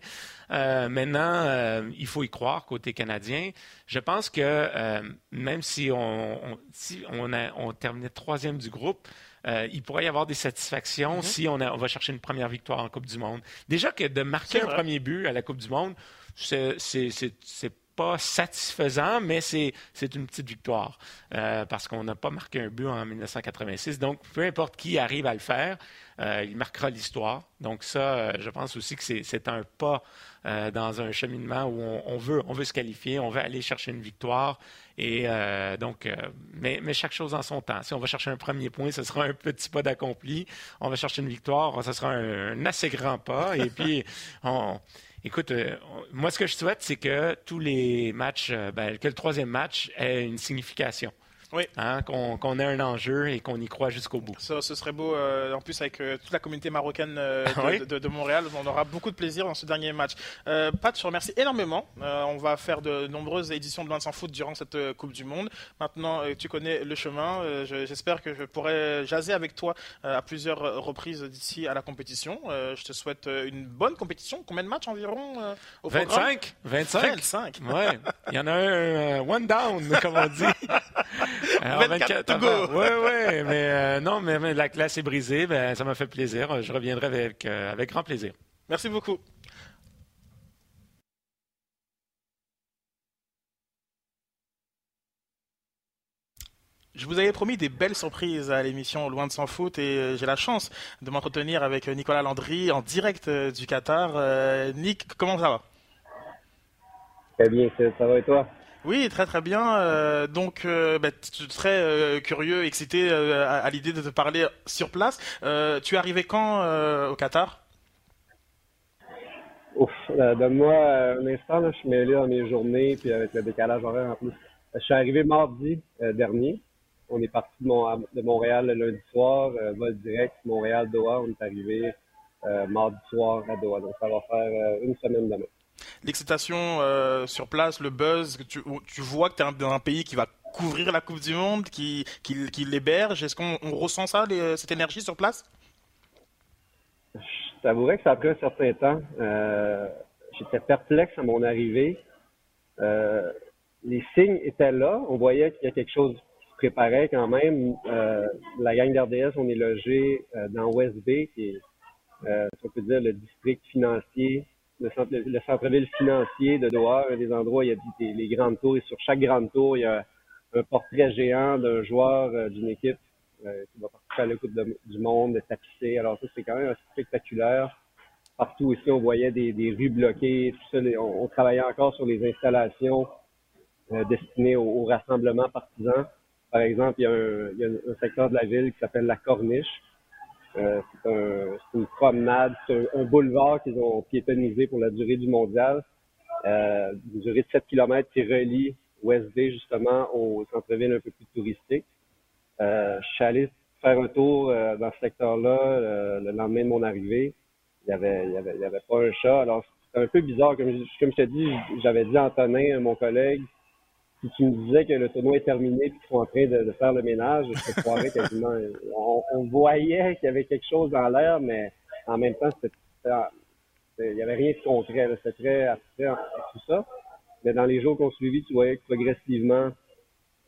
Euh, maintenant, euh, il faut y croire côté canadien. Je pense que même si on, si on, a, on terminait troisième du groupe, euh, il pourrait y avoir des satisfactions mm-hmm. si on, va chercher une première victoire en Coupe du Monde. Déjà que de marquer un premier but à la Coupe du Monde, c'est pas satisfaisant, mais c'est une petite victoire euh, parce qu'on n'a pas marqué un but en 1986. Donc, peu importe qui arrive à le faire, euh, il marquera l'histoire. Donc ça, je pense aussi que c'est un pas dans un cheminement où on, veut, on veut se qualifier, on veut aller chercher une victoire. Et euh, donc, euh, mais, chaque chose en son temps. Si on va chercher un premier point, ce sera un petit pas d'accompli. On va chercher une victoire, ce sera un, assez grand pas. Et puis, on, écoute, euh, moi, ce que je souhaite, c'est que tous les matchs, ben, que le troisième match ait une signification. Oui. Hein, qu'on ait un enjeu et qu'on y croit jusqu'au bout. Ça, ce serait beau. Euh, en plus, avec euh, toute la communauté marocaine euh, de, Montréal, on aura beaucoup de plaisir dans ce dernier match. Pat, je te remercie énormément. on va faire de nombreuses éditions de Loin de s'en foot durant cette Coupe du Monde. Maintenant, tu connais le chemin. J'espère que je pourrai jaser avec toi à plusieurs reprises d'ici à la compétition. je te souhaite une bonne compétition. Combien de matchs environ au 25. 25. 25. Ouais. Il y en a un one down, comme on dit. 24, go! Oui, oui, mais euh, non, mais, la classe est brisée. Ben, ça m'a fait plaisir. Je reviendrai avec, euh, avec grand plaisir. Merci beaucoup. Je vous avais promis des belles surprises à l'émission Loin de s'en foot et euh, j'ai la chance de m'entretenir avec Nicolas Landry en direct du Qatar. Nick, comment ça va? Très bien, ça va et toi? Oui, très très bien. Euh, donc, euh, bah, très euh, curieux, excité à, l'idée de te parler sur place. tu es arrivé quand au Qatar? Ouf, donne-moi un instant, je suis mêlé dans mes journées, puis avec le décalage horaire en plus. Je suis arrivé mardi dernier. On est parti de, Montréal le lundi soir, vol direct Montréal-Doha. On est arrivé mardi soir à Doha. Donc, ça va faire une semaine demain l'excitation euh, sur place, le buzz, tu, vois que tu es dans un pays qui va couvrir la Coupe du Monde, qui, qui, qui l'héberge. Est-ce qu'on ressent ça, cette énergie sur place? Je t'avouerais que ça a pris un certain temps. Euh, j'étais perplexe à mon arrivée. Euh, les signes étaient là. On voyait qu'il y a quelque chose qui se préparait quand même. la gang d'RDS, on est logé dans West Bay, qui est, on peut dire, le district financier le, centre, le centre-ville financier de Doha, un des endroits où il y a des, les grandes tours. Et sur chaque grande tour, il y a un portrait géant d'un joueur euh, d'une équipe euh, qui va participer à la Coupe du Monde, tapissé. Alors ça, c'est quand même assez spectaculaire. Partout ici, on voyait des, rues bloquées. Tout ça, on, travaillait encore sur les installations euh, destinées au, au, rassemblement partisan. Par exemple, il y a un secteur de la ville qui s'appelle la Corniche, euh, c'est une promenade, c'est un, boulevard qu'ils ont piétonnisé pour la durée du mondial. Euh, une durée de 7 km qui relie West Bay justement au centre-ville un peu plus touristique. Euh, je suis allé faire un tour euh, dans ce secteur-là le lendemain de mon arrivée. Il y avait, il y avait, il y avait pas un chat. Alors c'était un peu bizarre. Comme je, comme je te dis, j'avais dit à Antonin, mon collègue, si tu me disais que le tournoi est terminé et qu'ils sont en train de, faire le ménage, je te croirais quasiment. On, voyait qu'il y avait quelque chose dans l'air, mais en même temps, il n'y avait rien de concret. C'était très abstrait tout ça. mais dans les jours qu'on suivi, tu voyais que progressivement,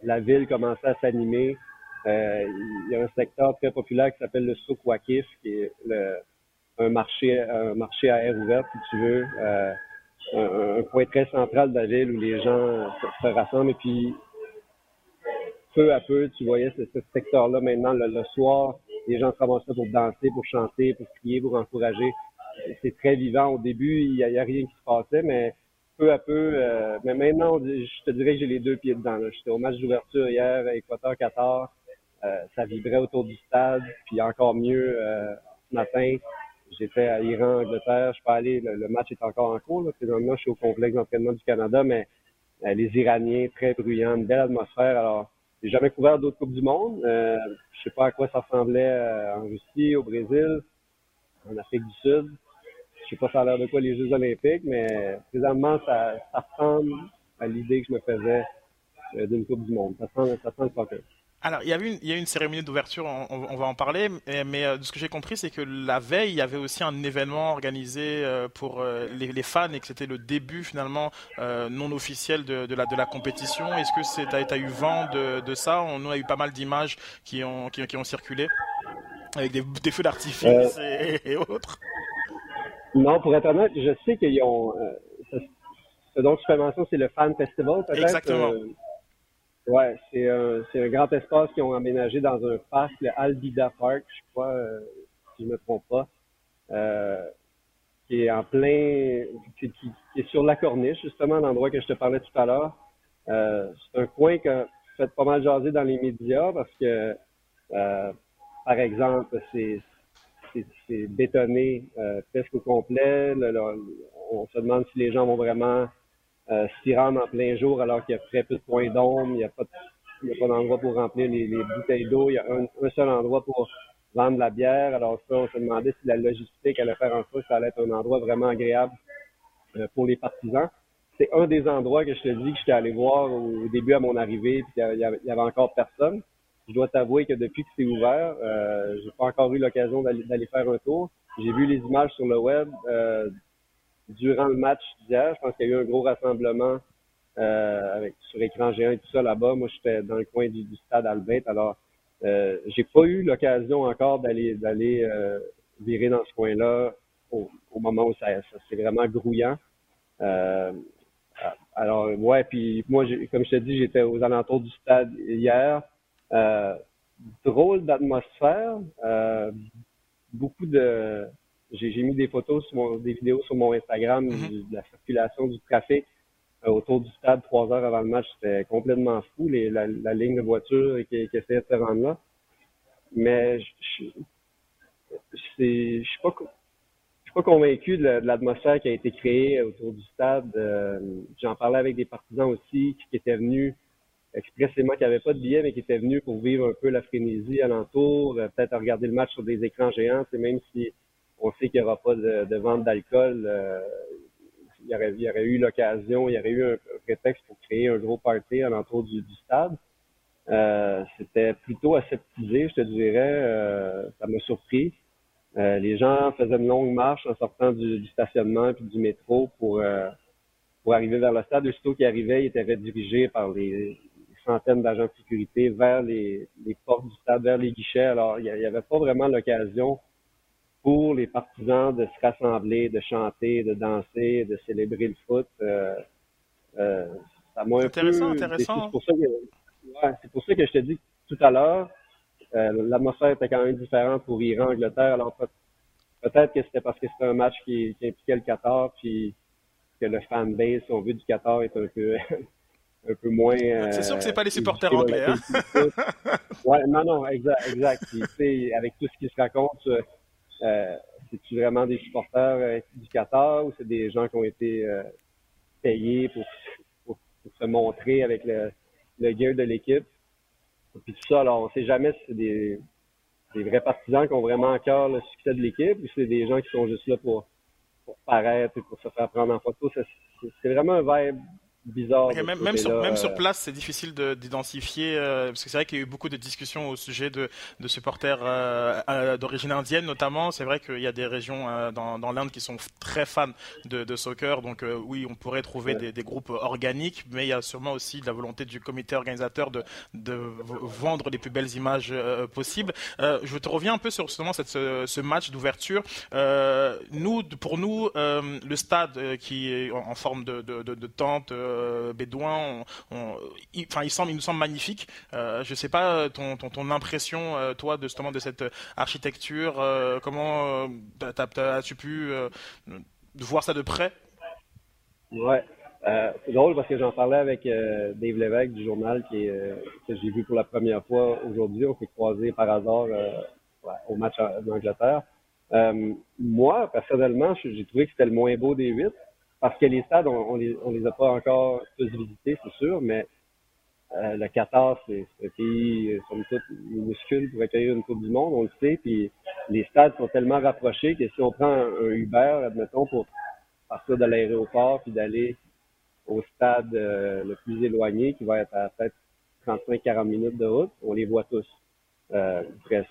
la ville commençait à s'animer. Euh, il y a un secteur très populaire qui s'appelle le Souk Wakif, qui est le, un marché, un marché à air ouvert, si tu veux, euh, un, point très central de la ville où les gens se, rassemblent. Et puis, peu à peu, tu voyais ce, secteur-là maintenant, le, soir, les gens se ramassaient pour danser, pour chanter, pour crier, pour encourager. C'est très vivant. Au début, il n'y a, rien qui se passait, mais peu à peu, euh, mais maintenant, je te dirais que j'ai les deux pieds dedans. J'étais au match d'ouverture hier, Équateur-Qatar. Euh, ça vibrait autour du stade, puis encore mieux euh, ce matin. J'étais à Iran, Angleterre. Je peux aller, le, match est encore en cours. Là. Je suis au complexe d'entraînement du Canada, mais euh, les Iraniens, très bruyants, une belle atmosphère. Alors, j'ai jamais couvert d'autres Coupes du Monde. Euh, je sais pas à quoi ça ressemblait euh, en Russie, au Brésil, en Afrique du Sud. Je sais pas ça a l'air de quoi les Jeux Olympiques, mais présentement, ça, ça ressemble à l'idée que je me faisais euh, d'une Coupe du Monde. Ça sent, ça sent le soccer. Alors, il y, a une, il y a une cérémonie d'ouverture, on, va en parler, mais, euh, de ce que j'ai compris, c'est que la veille, il y avait aussi un événement organisé euh, pour euh, les, fans et que c'était le début finalement non officiel de, la, de la compétition. Est-ce que tu as, eu vent de, ça? On a eu pas mal d'images qui ont, qui, ont circulé avec des, feux d'artifice et, autres. Non, pour être honnête, je sais qu'ils ont... ce dont tu fais mention, c'est le Fan Festival, peut-être Exactement. Ouais, c'est un, c'est un grand espace qu'ils ont aménagé dans un parc, le Albida Park, je crois, euh, si je me trompe pas, euh, qui est en plein, qui, est sur la corniche, justement, l'endroit que je te parlais tout à l'heure. Euh, c'est un coin qui fait pas mal jaser dans les médias parce que, euh, par exemple, c'est, bétonné euh, presque au complet. on se demande si les gens vont vraiment euh, s'y rendre en plein jour alors qu'il y a très peu de points d'ombre, il n'y a pas pas d'endroit pour remplir les, les bouteilles d'eau, il y a un, un, seul endroit pour vendre la bière. Alors ça, on se demandait si la logistique allait faire en sorte que ça allait être un endroit vraiment agréable euh, pour les partisans. C'est un des endroits que je te dis que j'étais allé voir au début à mon arrivée, puis il y avait, avait encore personne. Je dois t'avouer que depuis que c'est ouvert, euh, j'ai pas encore eu l'occasion d'aller faire un tour. J'ai vu les images sur le web euh, durant le match d'hier. Je pense qu'il y a eu un gros rassemblement euh, avec sur écran géant et tout ça là-bas. Moi, j'étais dans le coin du, stade Albert. Alors, euh, j'ai pas eu l'occasion encore d'aller d'aller euh, virer dans ce coin-là au, moment où ça, c'est vraiment grouillant. Euh, alors, ouais, puis moi, comme je te dis, j'étais aux alentours du stade hier. Euh, drôle d'atmosphère. Euh, beaucoup de j'ai mis des photos, sur mon, des vidéos sur mon Instagram mm-hmm. de la circulation du trafic euh, autour du stade trois heures avant le match. C'était complètement fou, les, la, la, ligne de voitures qui, qui essayait de se rendre là. Mais je je suis pas je suis pas convaincu de l'atmosphère qui a été créée autour du stade. Euh, j'en parlais avec des partisans aussi qui étaient venus expressément, qui n'avaient pas de billets, mais qui étaient venus pour vivre un peu la frénésie alentour, euh, peut-être regarder le match sur des écrans géants, même si on sait qu'il n'y aura pas de, vente d'alcool. Euh, il, y aurait, eu l'occasion, il y aurait eu un, prétexte pour créer un gros party alentour du, du stade. Euh, c'était plutôt aseptisé, je te dirais. Euh, ça m'a surpris. les gens faisaient une longue marche en sortant du, stationnement puis du métro pour pour arriver vers le stade. Aussitôt qu'ils arrivaient, ils étaient redirigés par les, centaines d'agents de sécurité vers les, portes du stade, vers les guichets. Alors, il n'y avait pas vraiment l'occasion pour les partisans de se rassembler, de chanter, de danser, de célébrer le foot. Euh, euh, ça m'a un peu... Intéressant, C'est pour, ça que, ouais, c'est pour ça que je te dis tout à l'heure, euh, l'atmosphère était quand même différente pour Iran-Angleterre. Alors peut-être que c'était parce que c'était un match qui, qui, impliquait le Qatar, puis que le fanbase, si on veut, du Qatar est un peu... un peu moins. c'est sûr que c'est pas les supporters anglais. Hein? ouais, non, non, exact, exact. Puis, avec tout ce qui se raconte, euh, c'est-tu vraiment des supporters euh, du Qatar ou c'est des gens qui ont été euh, payés pour, pour, se montrer avec le, le de l'équipe? Puis tout ça, alors on sait jamais si c'est des, des vrais partisans qui ont vraiment à cœur le succès de l'équipe ou c'est des gens qui sont juste là pour, pour paraître et pour se faire prendre en photo. C'est vraiment un vibe bizarre. même, même, sur, même sur place, c'est difficile d'identifier, parce que c'est vrai qu'il y a eu beaucoup de discussions au sujet de, de supporters d'origine indienne, notamment. C'est vrai qu'il y a des régions dans, dans l'Inde qui sont très fans de, de soccer, donc oui, on pourrait trouver des, des, groupes organiques, mais il y a sûrement aussi de la volonté du comité organisateur de, de vendre les plus belles images possibles. je te reviens un peu sur justement cette, ce, match d'ouverture. nous, pour nous, le stade qui est en, forme de tente bédouin, il, enfin, il, semble, il nous semble magnifique. je ne sais pas ton, ton, ton impression, toi, de, justement, de cette architecture. comment as-tu pu voir ça de près? Ouais, euh, c'est drôle parce que j'en parlais avec euh, Dave Lévesque du journal que j'ai vu pour la première fois aujourd'hui. On s'est croisé par hasard au match d'Angleterre. Euh, moi, personnellement, j'ai trouvé que c'était le moins beau des huit parce que les stades, on, les, on les a pas encore tous visités, c'est sûr, mais euh, le Qatar, c'est un pays, somme toute, minuscule pour accueillir une Coupe du Monde, on le sait, puis les stades sont tellement rapprochés que si on prend un, Uber, admettons, pour partir de l'aéroport puis d'aller au stade euh, le plus éloigné, qui va être à peut-être 35-40 minutes de route, on les voit tous, euh, presque.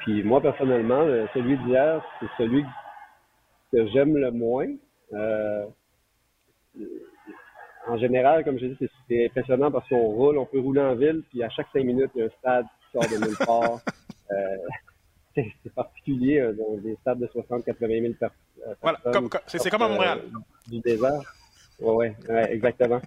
Puis moi, personnellement, celui d'hier, c'est celui que j'aime le moins. Euh, en général, comme je dis, c'est impressionnant parce qu'on roule, on peut rouler en ville, puis à chaque cinq minutes, il y a un stade qui sort de nulle part. Euh, c'est particulier, euh, dans des stades de 60-80 000 personnes. Voilà, c'est comme à Montréal. du désert. Oui, ouais, ouais, exactement.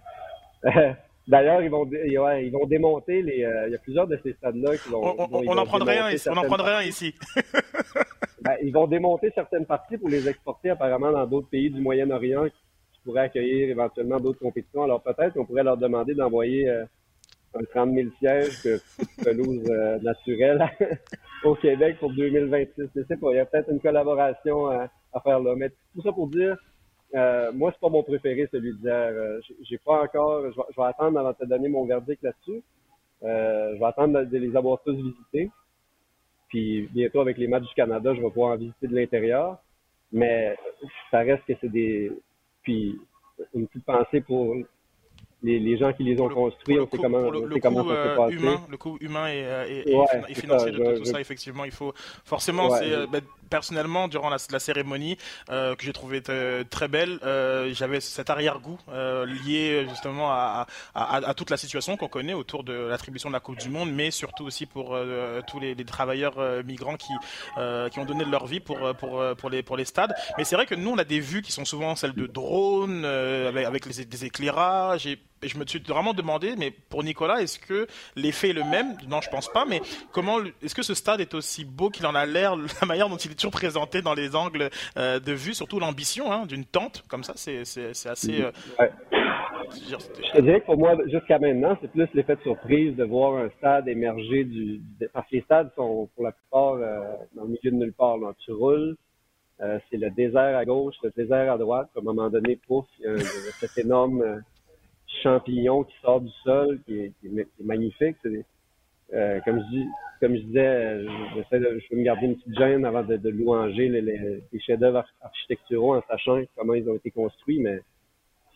D'ailleurs, ils vont, ils vont démonter les. il y a plusieurs de ces stades-là qui vont. On, on, en prendrait un ici. On en prendrait un ici. ben, ils vont démonter certaines parties pour les exporter apparemment dans d'autres pays du Moyen-Orient qui pourraient accueillir éventuellement d'autres compétitions. Alors peut-être qu'on pourrait leur demander d'envoyer euh, un 30 000 sièges de pelouse euh, naturelle au Québec pour 2026. Je sais pas, il y a peut-être une collaboration à, faire là. Mais tout ça pour dire, euh, moi, c'est pas mon préféré, celui d'hier. Euh, j'ai pas encore, je vais, attendre avant de te donner mon verdict là-dessus. Euh, je vais attendre de, les avoir tous visités. Puis bientôt, avec les matchs du Canada, je vais pouvoir en visiter de l'intérieur. Mais ça reste que c'est des... Puis une petite pensée pour les, gens qui les ont construits, on sait comment, le, le comment ça s'est passé. Humain, le coût humain et, et, financier de tout, ça, effectivement, il faut forcément, c'est ben, personnellement, durant la, cérémonie, euh, que j'ai trouvé très belle, euh, j'avais cet arrière-goût euh, lié justement à, toute la situation qu'on connaît autour de l'attribution de la Coupe du Monde, mais surtout aussi pour tous les, travailleurs migrants qui, qui ont donné de leur vie pour, pour, pour, les, pour les stades. Mais c'est vrai que nous, on a des vues qui sont souvent celles de drones, avec, les, des éclairages, et je me suis vraiment demandé, mais pour Nicolas, est-ce que l'effet est le même? Non, je pense pas, mais comment, est-ce que ce stade est aussi beau qu'il en a l'air, la manière dont il est toujours présenté dans les angles euh, de vue, surtout l'ambition hein, d'une tente comme ça, c'est assez. Euh, je te dirais que pour moi, jusqu'à maintenant, c'est plus l'effet de surprise de voir un stade émerger du. Parce que les stades sont pour la plupart euh, dans le milieu de nulle part. Donc, tu roules, c'est le désert à gauche, le désert à droite. À un moment donné, pouf, il y a, cet énorme champignon qui sort du sol, qui est, magnifique. Euh, comme je dis, comme je disais, j'essaie de, je veux me garder une petite gêne avant de, de louanger les, les, les chefs-d'œuvre architecturaux en sachant comment ils ont été construits, mais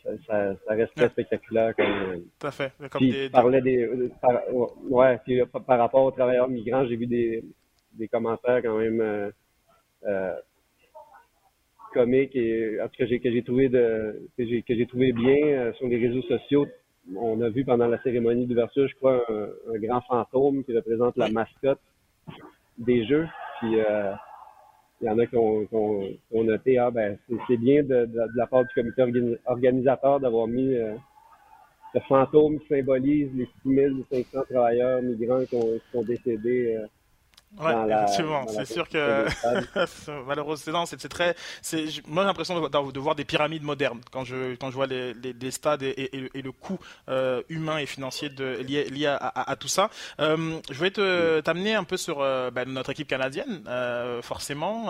ça, ça, ça reste très spectaculaire. Comme, Tout à fait. Comme puis, des, des par, ouais, puis, par, rapport aux travailleurs migrants, j'ai vu des, des commentaires quand même euh, euh, comiques et en tout cas que j'ai trouvé de que j'ai trouvé bien euh, sur les réseaux sociaux. On a vu pendant la cérémonie d'ouverture, je crois, un, grand fantôme qui représente la mascotte des jeux. Puis euh, il y en a qui ont, noté, ah ben c'est bien de, la part du comité organisateur d'avoir mis euh, le fantôme qui symbolise les 6500 travailleurs migrants qui, ont, qui sont décédés euh, Ouais, effectivement. C'est sûr que malheureusement, c'est très. Moi, j'ai l'impression de, voir des pyramides modernes quand je quand je vois les, les, stades et, et, le coût euh, humain et financier de, lié, lié à, à, tout ça. Euh, je vais te t'amener un peu sur euh, ben, notre équipe canadienne, forcément.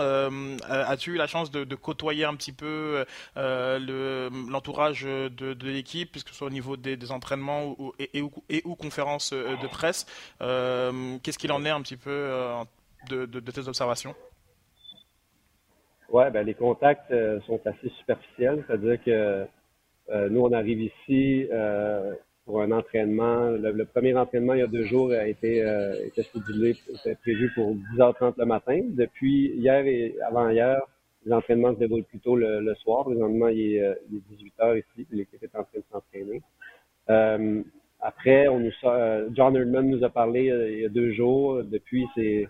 As-tu eu la chance de, de, côtoyer un petit peu l'entourage de, de l'équipe, puisque ce soit au niveau des, des entraînements ou, et, ou, et, ou conférences de presse Qu'est-ce qu'il en est un petit peu de, tes observations? Oui, ben, les contacts euh, sont assez superficiels, c'est-à-dire que nous, on arrive ici pour un entraînement. Le, premier entraînement il y a deux jours a été, était était prévu pour 10h30 le matin. Depuis hier et avant-hier, les entraînements se déroulent plutôt le, soir. Présentement, il est, il est 18 h ici, l'équipe est en train de s'entraîner. Euh, après, on nous euh, John Erdman nous a parlé euh, il y a deux jours. Depuis, c'est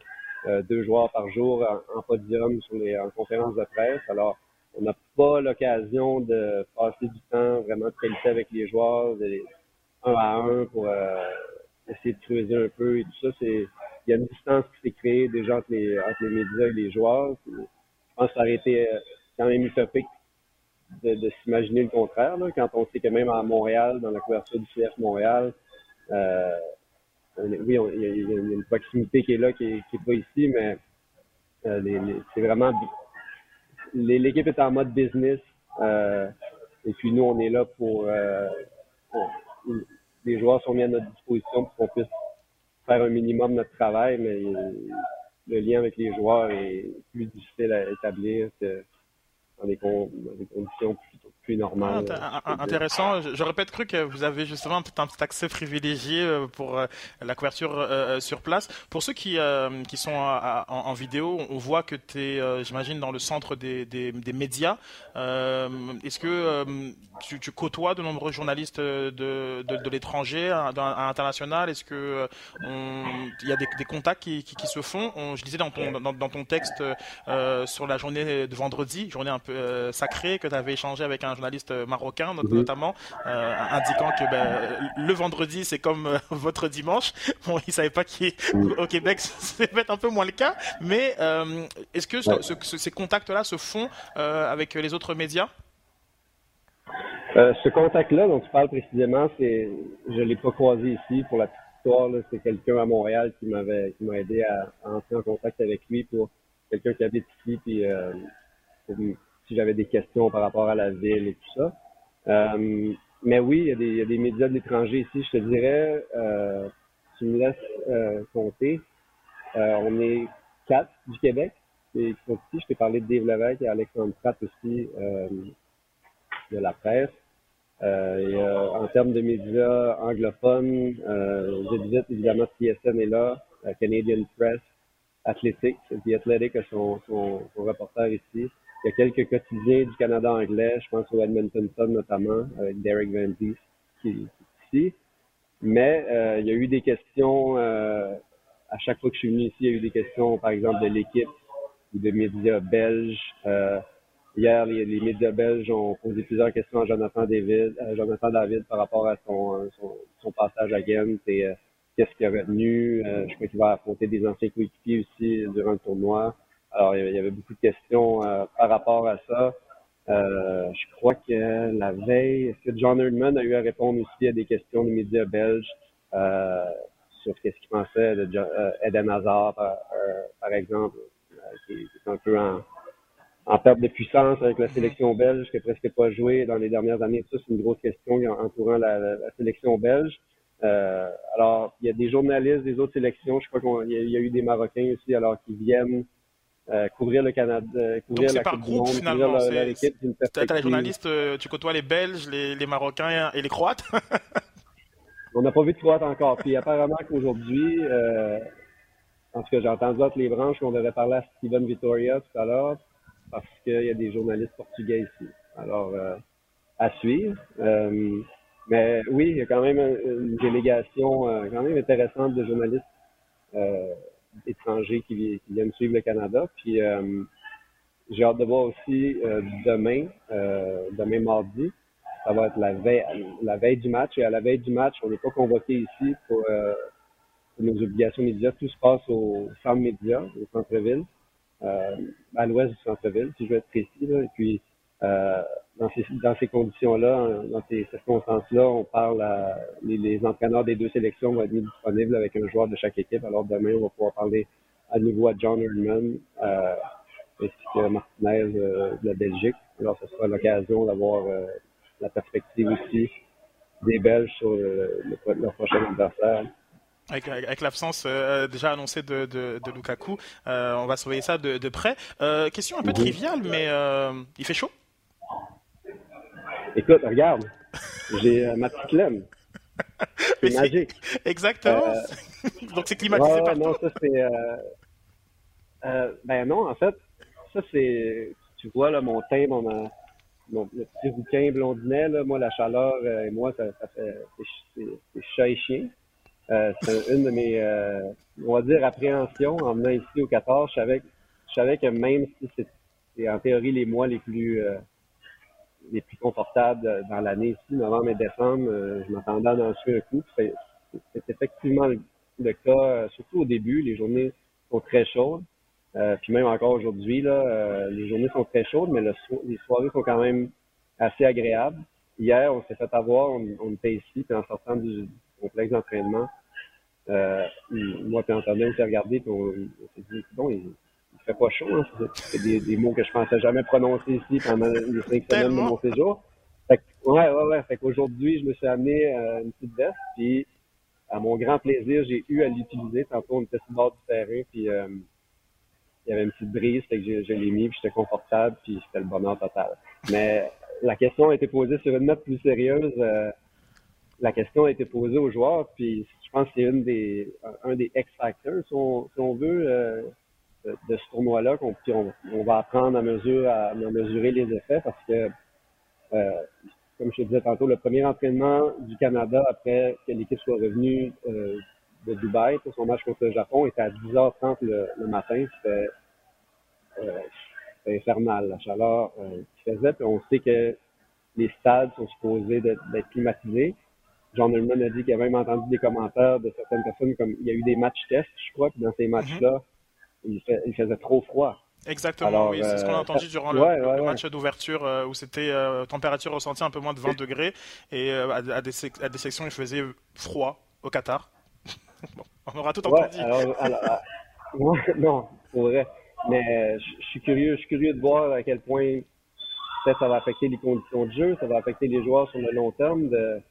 deux joueurs par jour en, podium sur les en conférences de presse. Alors, on n'a pas l'occasion de passer du temps vraiment de qualité avec les joueurs, un à un pour essayer de creuser un peu et tout ça. C'est il y a une distance qui s'est créée déjà entre les, entre les médias et les joueurs. Je pense que ça aurait été quand même utopique de, s'imaginer le contraire. quand on sait que même à Montréal, dans la couverture du CF Montréal, euh, oui, il y, a une proximité qui est là, qui n'est pas ici, mais euh, c'est vraiment l'équipe est en mode business. Euh, et puis nous, on est là pour, les joueurs sont mis à notre disposition pour qu'on puisse faire un minimum notre travail, mais le lien avec les joueurs est plus difficile à établir que dans des, conditions plutôt plus normales. Ah, intéressant. J'aurais peut-être cru que vous avez justement un petit accès privilégié euh, pour euh, la couverture euh, sur place. Pour ceux qui, qui sont en, vidéo, on voit que tu es, j'imagine, dans le centre des, des, médias. Est-ce que tu, tu, côtoies de nombreux journalistes de, de, l'étranger, à, l'international? Est-ce qu'il y a des, des contacts qui, qui, se font? Je disais dans ton, dans, dans ton texte sur la journée de vendredi, journée un peu euh, sacré que tu avais échangé avec un journaliste marocain mhm. notamment, euh, indiquant que ben, le vendredi c'est comme euh, votre dimanche. Bon, il savait pas qu'au mhm. Québec c'est peut-être un peu moins le cas, mais est-ce que ces contacts-là se font avec les autres médias? Ce contact-là dont tu parles précisément, c'est, je l'ai pas croisé ici pour la petite histoire. C'est quelqu'un à Montréal qui m'avait, qui m'a aidé à, entrer en contact avec lui pour quelqu'un qui habite ici, puis j'avais des questions par rapport à la ville et tout ça. Euh, mais oui, il y, a des, médias de l'étranger ici. Je te dirais, euh, tu me laisses euh, compter. Euh, on est quatre du Québec et. Je t'ai parlé de Dave Levesque et Alexandre Pratt aussi euh, de la presse. En termes de médias anglophones, je disais évidemment CSN est là, Canadian Press, Athletics, The Athletic a son, son reporter ici. Il y a quelques quotidiens du Canada anglais, je pense au Edmonton Sun notamment, avec Derek Van Dies qui, est ici. Mais euh, il y a eu des questions, euh, à chaque fois que je suis venu ici, il y a eu des questions, par exemple, de l'équipe ou de médias belges. Euh, hier, les, médias belges ont posé plusieurs questions à Jonathan David, à Jonathan David par rapport à son, son, passage à Ghent et qu'est-ce qu'il a retenu. je crois qu'il va affronter des anciens coéquipiers aussi durant le tournoi. Alors, il y avait beaucoup de questions euh, par rapport à ça. Euh, je crois que la veille, est-ce que John Erdman a eu à répondre aussi à des questions des médias belges euh, sur qu'est-ce qu'il pensait de Eden Hazard, par, exemple, qui, est un peu en, en perte de puissance avec la sélection belge, qui n'a presque pas joué dans les dernières années. Ça, c'est une grosse question entourant la, la, sélection belge. Euh, alors, il y a des journalistes des autres sélections. Je crois qu'il y, y, a eu des Marocains aussi, alors qui viennent euh, couvrir le Canada, euh, couvrir Donc la par groupe, monde, finalement. l'équipe Tu as les journalistes, euh, tu côtoies les Belges, les, les Marocains et les Croates? On n'a pas vu de Croates encore. Puis apparemment qu'aujourd'hui, euh, en tout cas, j'ai entendu entre les branches qu'on devait parler à Steven Vittoria tout à l'heure parce qu'il y a des journalistes portugais ici. Alors, à suivre. mais oui, il y a quand même une délégation quand même intéressante de journalistes étrangers qui, viennent suivre le Canada. Puis euh, j'ai hâte de voir aussi euh, demain, euh, demain mardi, ça va être la veille, la veille du match. Et à la veille du match, on n'est pas convoqué ici pour, nos obligations médias. Tout se passe au centre média, au centre-ville, à l'ouest du centre-ville, si je veux être précis. Là. Et puis dans ces, dans ces conditions-là, dans ces circonstances-là, on parle à les, les, entraîneurs des deux sélections vont être mis disponibles avec un joueur de chaque équipe. Alors demain, on va pouvoir parler à nouveau à John Erdman euh, ainsi que Martinez euh, de la Belgique. Alors ce sera l'occasion d'avoir euh, la perspective aussi des Belges sur le, leur prochain adversaire. Avec, avec l'absence euh, déjà annoncée de, de, de Lukaku, euh, on va surveiller ça de, de près. question un peu triviale, mais il fait chaud? Écoute, regarde, j'ai euh, ma petite laine. C'est magique. Exactement. Euh, Donc c'est climatisé ouais, partout. Non, ça c'est. Euh, euh, ben non, en fait, ça c'est. Tu vois là, mon teint, mon, mon le petit rouquin blondinet, là, moi la chaleur et moi ça, ça fait c'est chat et chien. c'est une de mes, on va dire, appréhensions en venant ici au 14. Je savais, je savais que même si c'est en théorie les mois les plus les plus confortables dans l'année ici, novembre et décembre, je m'attendais à en suivre un coup. C'est effectivement le, cas, surtout au début, les journées sont très chaudes. Euh, puis même encore aujourd'hui, là, euh, les journées sont très chaudes, mais le les soirées sont quand même assez agréables. Hier, on s'est fait avoir, on, on, était ici, puis en sortant du complexe d'entraînement, euh, moi et Antonin, on s'est regardé, puis on, s'est dit, bon, il fait pas chaud, hein? c'est des, des, mots que je pensais jamais prononcer ici pendant les cinq semaines de mon séjour. Fait que, ouais, ouais, ouais. Fait qu'aujourd'hui, je me suis amené euh, une petite veste, puis à mon grand plaisir, j'ai eu à l'utiliser. Tantôt, on était sur le bord du terrain, puis euh, il y avait une petite brise, fait que je, je l'ai mis, puis j'étais confortable, puis c'était le bonheur total. Mais la question a été posée sur une note plus sérieuse. Euh, la question a été posée aux joueurs, puis je pense que c'est une des, un des X-factors, si, on, si on veut, euh, de, ce tournoi-là, qu'on on, va apprendre à, mesure, à, mesurer les effets, parce que, euh, comme je te disais tantôt, le premier entraînement du Canada après que l'équipe soit revenue euh, de Dubaï pour son match contre le Japon était à 10h30 le, matin. C'était euh, infernal, la chaleur qu'il faisait. Puis on sait que les stades sont supposés d'être climatisés. John Ullman a dit qu'il a même entendu des commentaires de certaines personnes comme il y a eu des matchs tests, je crois, puis dans ces matchs-là, mm -hmm. Il, fait, il, faisait trop froid. Exactement, Alors, oui, c'est ce qu'on a entendu durant le, ouais, ouais, le match ouais. d'ouverture euh, où c'était euh, température ressentie un peu moins de 20 degrés et euh, à, à, des, à, des, sections il faisait froid au Qatar. bon, on aura tout entendu. Alors, alors, alors non, pour vrai. Mais je, suis curieux, curieux de voir à quel point ça va affecter les conditions de jeu, ça va affecter les joueurs sur le long terme. De,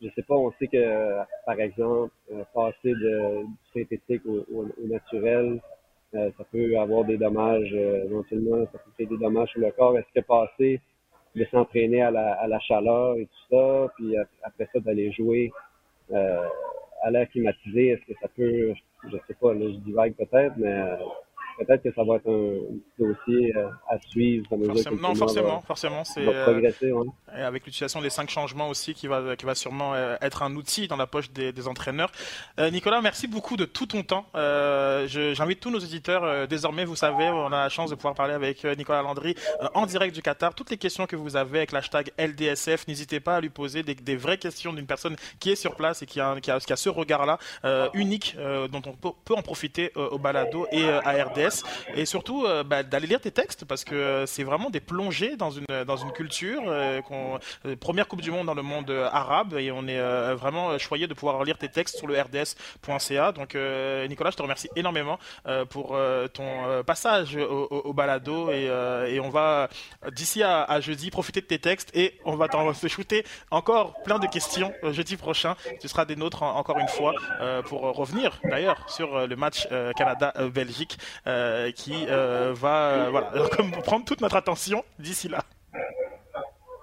je sais pas, on sait que, par exemple, passer de, du synthétique au, au, au naturel, euh, ça peut avoir des dommages, euh, éventuellement, ça peut créer des dommages sur le corps. Est-ce que passer de s'entraîner à la, à la chaleur et tout ça, puis après ça d'aller jouer euh, à l'air climatisé, est-ce que ça peut, je sais pas, là, je divague peut-être, mais peut-être que ça va être un, dossier à suivre. Forcément, non, forcément, va, forcément, c'est. Ouais. avec l'utilisation des cinq changements aussi, qui va, qui va sûrement être un outil dans la poche des, des entraîneurs. Euh, Nicolas, merci beaucoup de tout ton temps. Euh, J'invite tous nos éditeurs. Euh, désormais, vous savez, on a la chance de pouvoir parler avec Nicolas Landry en direct du Qatar. Toutes les questions que vous avez avec l'hashtag LDSF, n'hésitez pas à lui poser des, des vraies questions d'une personne qui est sur place et qui a, qui a, qui a ce regard-là unique dont on peut, peut, en profiter au balado et à RD. Et surtout euh, bah, d'aller lire tes textes parce que euh, c'est vraiment des plongées dans une dans une culture euh, première coupe du monde dans le monde arabe. Et on est vraiment choyé de pouvoir lire tes textes sur le rds.ca donc Nicolas je te remercie énormément pour ton passage au, balado. Et, on va d'ici à, jeudi profiter de tes textes. Et on va t'en shooter encore plein de questions jeudi prochain. Tu seras des nôtres en, encore une fois pour revenir d'ailleurs sur le match Canada-Belgique euh, qui euh, va voilà, prendre toute notre attention d'ici là.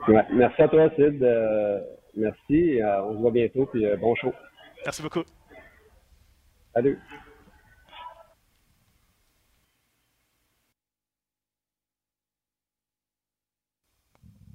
Ouais, merci à toi, Sid. Euh, merci. on se voit bientôt. Puis bon show. Merci beaucoup. Salut.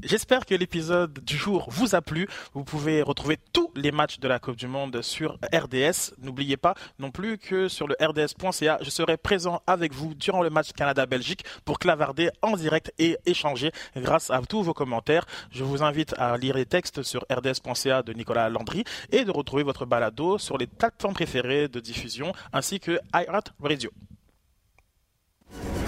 J'espère que l'épisode du jour vous a plu. Vous pouvez retrouver tous les matchs de la Coupe du Monde sur RDS. N'oubliez pas non plus que sur le rds.ca, je serai présent avec vous durant le match Canada-Belgique pour clavarder en direct et échanger grâce à tous vos commentaires. Je vous invite à lire les textes sur rds.ca de Nicolas Landry et de retrouver votre balado sur les plateformes préférées de diffusion ainsi que iHeartRadio. Radio.